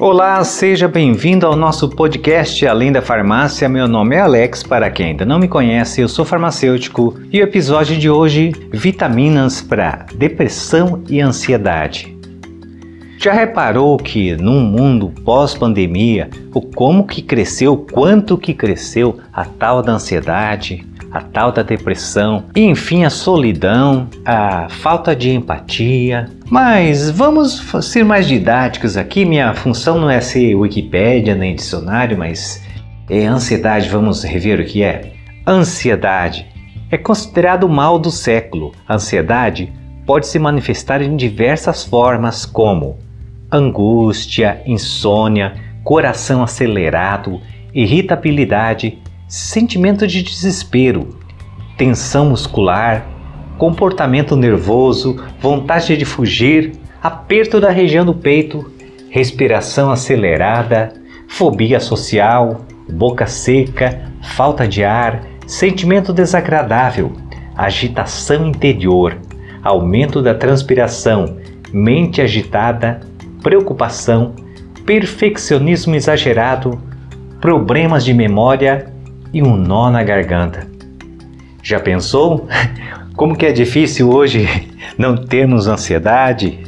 Olá, seja bem-vindo ao nosso podcast Além da Farmácia. Meu nome é Alex, para quem ainda não me conhece, eu sou farmacêutico e o episódio de hoje: vitaminas para depressão e ansiedade. Já reparou que num mundo pós-pandemia, o como que cresceu, quanto que cresceu a tal da ansiedade, a tal da depressão, e enfim a solidão, a falta de empatia. Mas vamos ser mais didáticos aqui. Minha função não é ser Wikipédia nem dicionário, mas é ansiedade. Vamos rever o que é. Ansiedade é considerado o mal do século. A ansiedade pode se manifestar em diversas formas, como angústia, insônia, coração acelerado, irritabilidade, sentimento de desespero, tensão muscular, comportamento nervoso, vontade de fugir, aperto da região do peito, respiração acelerada, fobia social, boca seca, falta de ar, sentimento desagradável, agitação interior, aumento da transpiração, mente agitada, preocupação, perfeccionismo exagerado, problemas de memória e um nó na garganta. Já pensou como que é difícil hoje não termos ansiedade?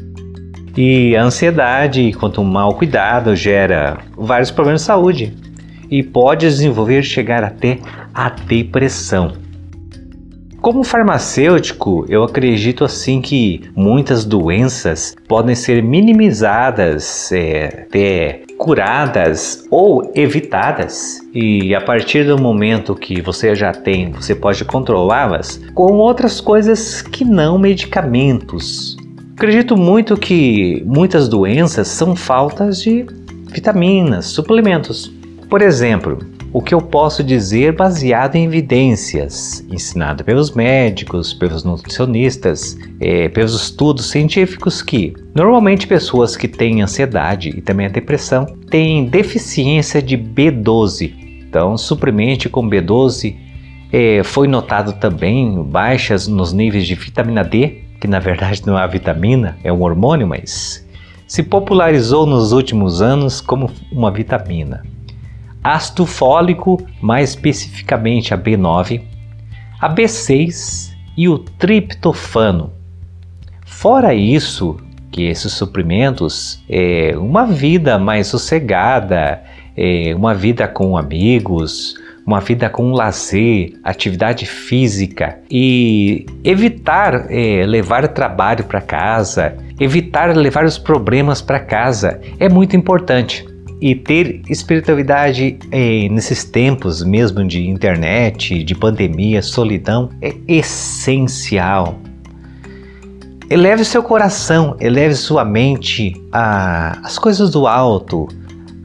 E a ansiedade, quanto mal cuidado, gera vários problemas de saúde e pode desenvolver chegar até a depressão. Como farmacêutico, eu acredito assim que muitas doenças podem ser minimizadas, é, até curadas ou evitadas. E a partir do momento que você já tem, você pode controlá-las com outras coisas que não medicamentos. Acredito muito que muitas doenças são faltas de vitaminas, suplementos. Por exemplo, o que eu posso dizer baseado em evidências, ensinado pelos médicos, pelos nutricionistas, é, pelos estudos científicos que normalmente pessoas que têm ansiedade e também a depressão têm deficiência de B12. Então, suprimente com B12 é, foi notado também baixas nos níveis de vitamina D, que na verdade não é a vitamina, é um hormônio, mas se popularizou nos últimos anos como uma vitamina ácido fólico, mais especificamente a B9, a B6 e o triptofano. Fora isso, que esses suprimentos é uma vida mais sossegada, é uma vida com amigos, uma vida com lazer, atividade física e evitar é, levar trabalho para casa, evitar levar os problemas para casa é muito importante. E ter espiritualidade é, nesses tempos mesmo de internet, de pandemia, solidão, é essencial. Eleve seu coração, eleve sua mente às coisas do alto,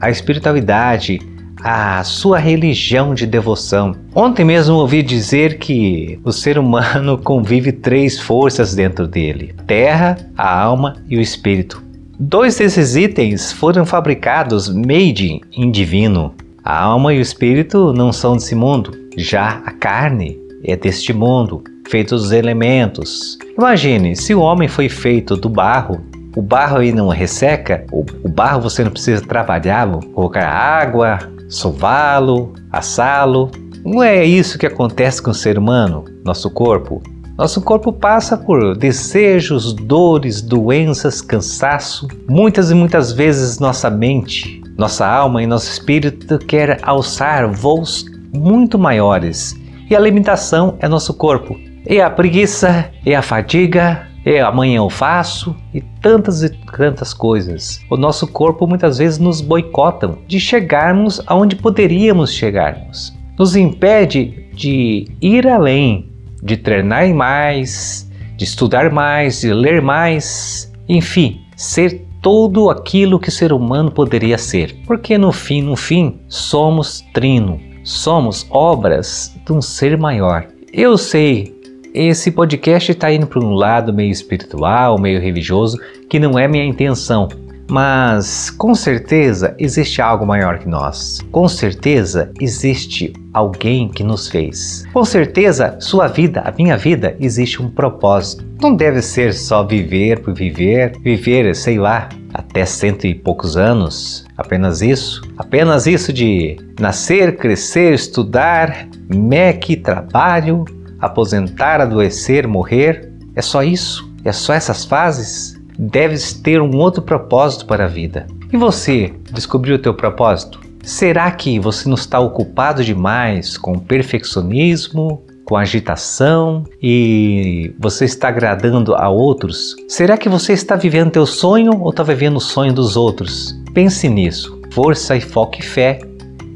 à espiritualidade, à sua religião de devoção. Ontem mesmo ouvi dizer que o ser humano convive três forças dentro dele: terra, a alma e o espírito. Dois desses itens foram fabricados made in divino. A alma e o espírito não são desse mundo, já a carne é deste mundo, feito dos elementos. Imagine, se o homem foi feito do barro, o barro aí não resseca, o, barro você não precisa trabalhá-lo, colocar água, sová-lo, assá-lo. Não é isso que acontece com o ser humano, nosso corpo. Nosso corpo passa por desejos, dores, doenças, cansaço. Muitas e muitas vezes nossa mente, nossa alma e nosso espírito quer alçar voos muito maiores. E a limitação é nosso corpo. É a preguiça, é a fadiga, é amanhã eu faço e tantas e tantas coisas. O nosso corpo muitas vezes nos boicotam de chegarmos aonde poderíamos chegarmos. Nos impede de ir além, de treinar mais, de estudar mais, de ler mais, enfim, ser tudo aquilo que o ser humano poderia ser. Porque no fim, no fim, somos trino, somos obras de um ser maior. Eu sei, esse podcast está indo para um lado meio espiritual, meio religioso, que não é minha intenção. Mas com certeza existe algo maior que nós. Com certeza existe alguém que nos fez. Com certeza sua vida, a minha vida, existe um propósito. Não deve ser só viver por viver, viver, sei lá, até cento e poucos anos. Apenas isso. Apenas isso de nascer, crescer, estudar, MEC, trabalho, aposentar, adoecer, morrer. É só isso? É só essas fases? Deves ter um outro propósito para a vida. E você, descobriu o teu propósito? Será que você não está ocupado demais com perfeccionismo, com agitação e você está agradando a outros? Será que você está vivendo teu sonho ou está vivendo o sonho dos outros? Pense nisso. Força e foco e fé.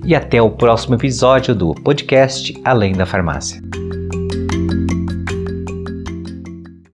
E até o próximo episódio do podcast Além da Farmácia.